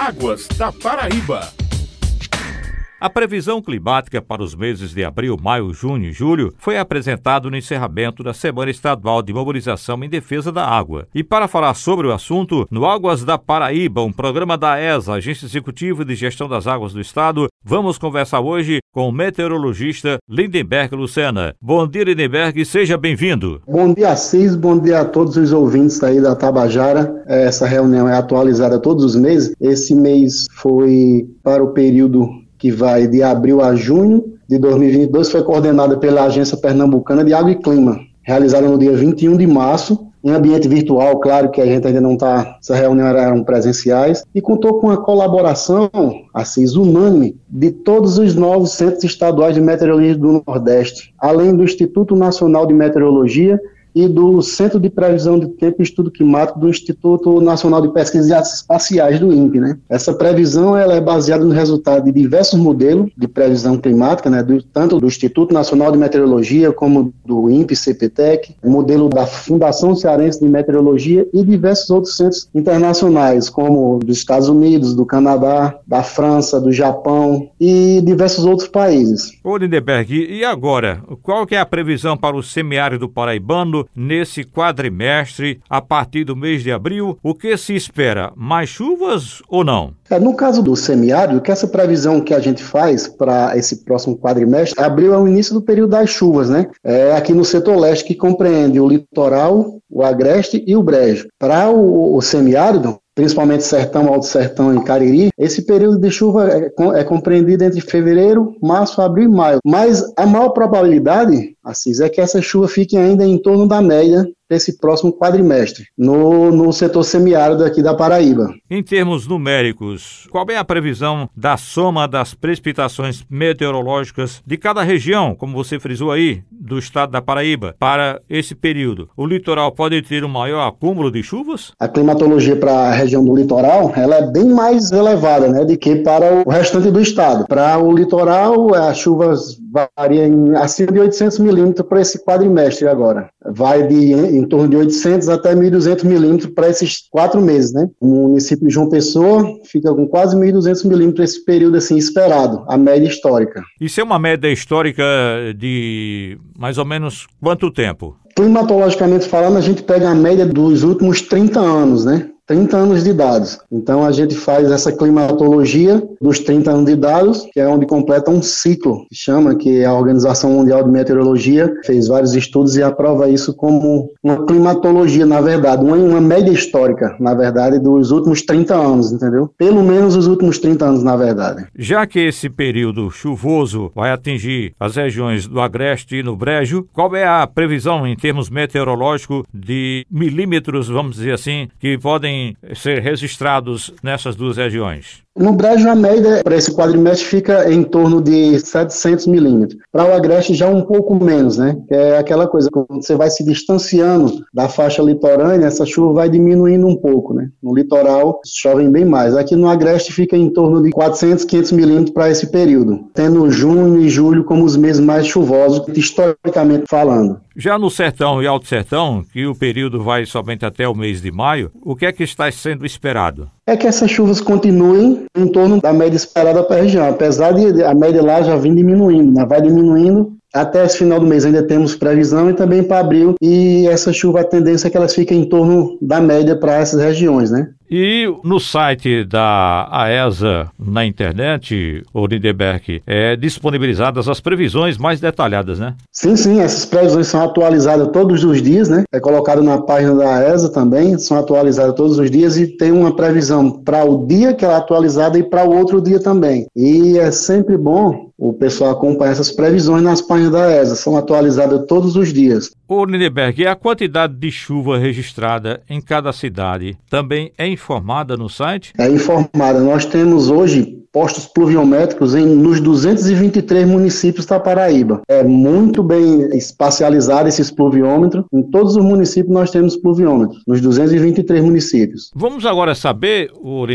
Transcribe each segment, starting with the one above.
Águas da Paraíba. A previsão climática para os meses de abril, maio, junho e julho foi apresentada no encerramento da Semana Estadual de Mobilização em Defesa da Água. E para falar sobre o assunto, no Águas da Paraíba, um programa da ESA, Agência Executiva de Gestão das Águas do Estado, vamos conversar hoje com o meteorologista Lindenberg Lucena. Bom dia, Lindenberg, seja bem-vindo. Bom dia, Cis, bom dia a todos os ouvintes aí da Tabajara. Essa reunião é atualizada todos os meses. Esse mês foi para o período que vai de abril a junho de 2022, foi coordenada pela Agência Pernambucana de Água e Clima, realizada no dia 21 de março, em ambiente virtual, claro que a gente ainda não está, essa reunião eram presenciais, e contou com a colaboração, assim, unânime, de todos os novos centros estaduais de meteorologia do Nordeste, além do Instituto Nacional de Meteorologia e do Centro de Previsão de Tempo e Estudo Climático do Instituto Nacional de Pesquisas Espaciais do INPE. Né? Essa previsão ela é baseada no resultado de diversos modelos de previsão climática, né? do, tanto do Instituto Nacional de Meteorologia como do INPE, CPTEC, modelo da Fundação Cearense de Meteorologia e diversos outros centros internacionais, como dos Estados Unidos, do Canadá, da França, do Japão e diversos outros países. Ô Lindeberg, e agora? Qual que é a previsão para o semiárido paraibano nesse quadrimestre a partir do mês de abril? O que se espera? Mais chuvas ou não? É, no caso do semiárido, que essa previsão que a gente faz para esse próximo quadrimestre, abril é o início do período das chuvas, né? É aqui no setor leste que compreende o litoral, o agreste e o brejo. Para o, o semiárido, principalmente Sertão, Alto Sertão e Cariri, esse período de chuva é, é, compreendido entre fevereiro, março, abril e maio. Mas a maior probabilidade, Assis, é que essa chuva fique ainda em torno da média desse próximo quadrimestre, no, no setor semiárido aqui da Paraíba. Em termos numéricos, qual é a previsão da soma das precipitações meteorológicas de cada região, como você frisou aí, do estado da Paraíba, para esse período? O litoral pode ter um maior acúmulo de chuvas? A climatologia para a região do litoral, ela é bem mais elevada, né, do que para o restante do estado. Para o litoral, as chuvas variam acima de 800 milímetros para esse quadrimestre agora. Vai de em torno de 800 até 1.200 milímetros para esses quatro meses, né? O município de João Pessoa fica com quase 1.200 milímetros esse período assim esperado, a média histórica. Isso é uma média histórica de mais ou menos quanto tempo? Climatologicamente falando, a gente pega a média dos últimos 30 anos, né? 30 anos de dados. Então a gente faz essa climatologia dos 30 anos de dados, que é onde completa um ciclo, que chama que a Organização Mundial de Meteorologia fez vários estudos e aprova isso como uma climatologia, na verdade, uma, uma média histórica, na verdade, dos últimos 30 anos, entendeu? Pelo menos os últimos 30 anos, na verdade. Já que esse período chuvoso vai atingir as regiões do Agreste e no Brejo, qual é a previsão em termos meteorológicos de milímetros, vamos dizer assim, que podem ser registrados nessas duas regiões? No Brejo, a média para esse quadrimestre fica em torno de 700 milímetros. Para o Agreste, já um pouco menos, né? É aquela coisa, quando você vai se distanciando da faixa litorânea, essa chuva vai diminuindo um pouco, né? No litoral, chovem bem mais. Aqui no Agreste fica em torno de 400, 500 milímetros para esse período, tendo junho e julho como os meses mais chuvosos, historicamente falando. Já no Sertão e Alto Sertão, que o período vai somente até o mês de maio, o que é que está sendo esperado? É que essas chuvas continuem em torno da média esperada para a região, apesar de a média lá já vir diminuindo, né? vai diminuindo até esse final do mês ainda temos previsão e também para abril. E essa chuva, a tendência é que elas fiquem em torno da média para essas regiões, né? E no site da AESA, na internet, o Lindeberg, é disponibilizadas as previsões mais detalhadas, né? Sim, sim, essas previsões são atualizadas todos os dias, né? É colocado na página da AESA também, são atualizadas todos os dias e tem uma previsão para o dia que ela é atualizada e para o outro dia também. E é sempre bom o pessoal acompanhar essas previsões nas páginas da AESA, são atualizadas todos os dias. O Lindeberg, e a quantidade de chuva registrada em cada cidade também é informada no site? É informada. Nós temos hoje postos pluviométricos em, nos 223 municípios da Paraíba. É muito bem espacializado esses pluviômetros. Em todos os municípios nós temos pluviômetros, nos 223 municípios. Vamos agora saber, o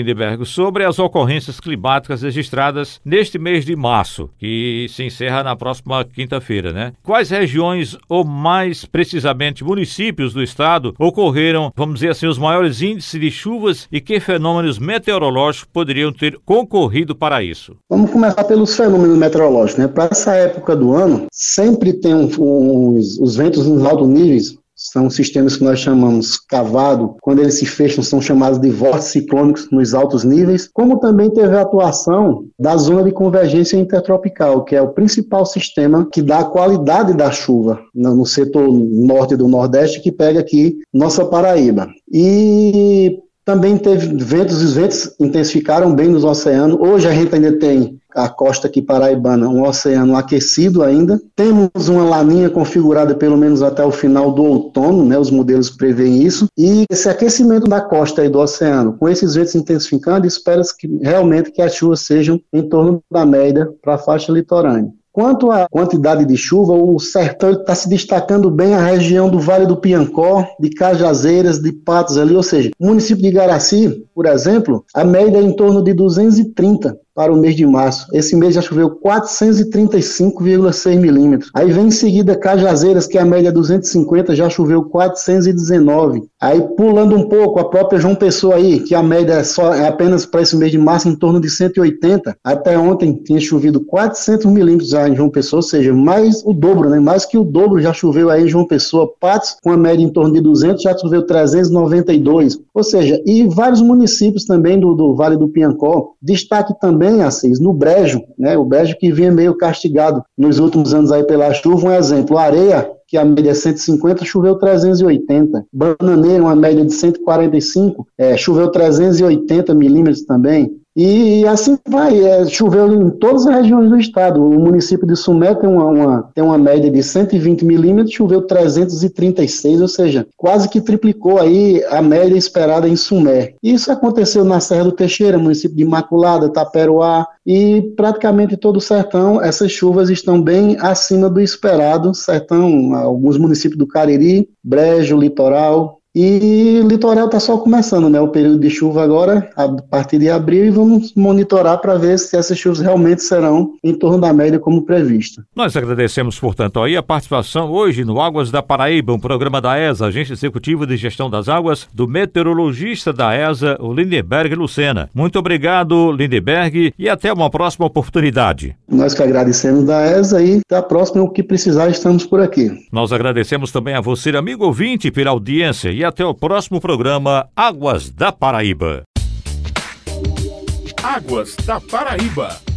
sobre as ocorrências climáticas registradas neste mês de março, que se encerra na próxima quinta-feira, né? Quais regiões, ou mais precisamente municípios do estado, ocorreram, vamos dizer assim, os maiores índices de chuvas e que fenômenos meteorológicos poderiam ter concorrido para isso? Vamos começar pelos fenômenos meteorológicos, né? Para essa época do ano, sempre tem um, os ventos nos altos níveis são sistemas que nós chamamos cavado, quando eles se fecham são chamados de vórtices ciclônicos nos altos níveis, como também teve a atuação da zona de convergência intertropical, que é o principal sistema que dá a qualidade da chuva no setor norte do Nordeste, que pega aqui nossa Paraíba. E também teve ventos, os ventos intensificaram bem nos oceanos. Hoje a gente ainda tem a costa aqui paraibana, um oceano aquecido ainda. Temos uma laninha configurada pelo menos até o final do outono, né? Os modelos preveem isso. E esse aquecimento da costa aí do oceano, com esses ventos intensificando, espera-se que realmente que as chuvas sejam em torno da média para a faixa litorânea. Quanto à quantidade de chuva, o sertão está se destacando bem a região do Vale do Piancó, de Cajazeiras, de Patos ali, ou seja, o município de Garaci, por exemplo, a média é em torno de 230 para o mês de março. Esse mês já choveu 435,6 milímetros. Aí vem em seguida Cajazeiras, que é a média 250, já choveu 419. Aí pulando um pouco, a própria João Pessoa aí, que a média é, só, é apenas para esse mês de março em torno de 180. Até ontem tinha chovido 400 milímetros já em João Pessoa, ou seja, mais o dobro, né? Mais que o dobro já choveu aí em João Pessoa. Patos, com a média em torno de 200, já choveu 392. Ou seja, e vários municípios também do, do Vale do Piancó. Destaque também também, Assis, no Brejo, né? O Brejo que vinha meio castigado nos últimos anos aí pela chuva, um exemplo, areia que a média é 150, choveu 380. Bananeira, uma média de 145, é, choveu 380 milímetros também. E assim vai, é, choveu em todas as regiões do estado. O município de Sumé tem uma, uma, tem uma média de 120 milímetros, choveu 336, ou seja, quase que triplicou aí a média esperada em Sumé. Isso aconteceu na Serra do Teixeira, município de Imaculada, Taperoá, e praticamente todo o sertão, essas chuvas estão bem acima do esperado. Sertão, alguns municípios do Cariri, Brejo, Litoral, e o litoral está só começando, né? O período de chuva agora, a partir de abril, e vamos monitorar para ver se essas chuvas realmente serão em torno da média como previsto. Nós agradecemos, portanto, aí a participação hoje no Águas da Paraíba, um programa da ESA, Agência Executiva de Gestão das Águas, do meteorologista da ESA, o Lindeberg Lucena. Muito obrigado, Lindeberg, e até uma próxima oportunidade. Nós que agradecemos da ESA e até a próxima, o que precisar, estamos por aqui. Nós agradecemos também a você, amigo ouvinte, pela audiência e até o próximo programa Águas da Paraíba. Águas da Paraíba.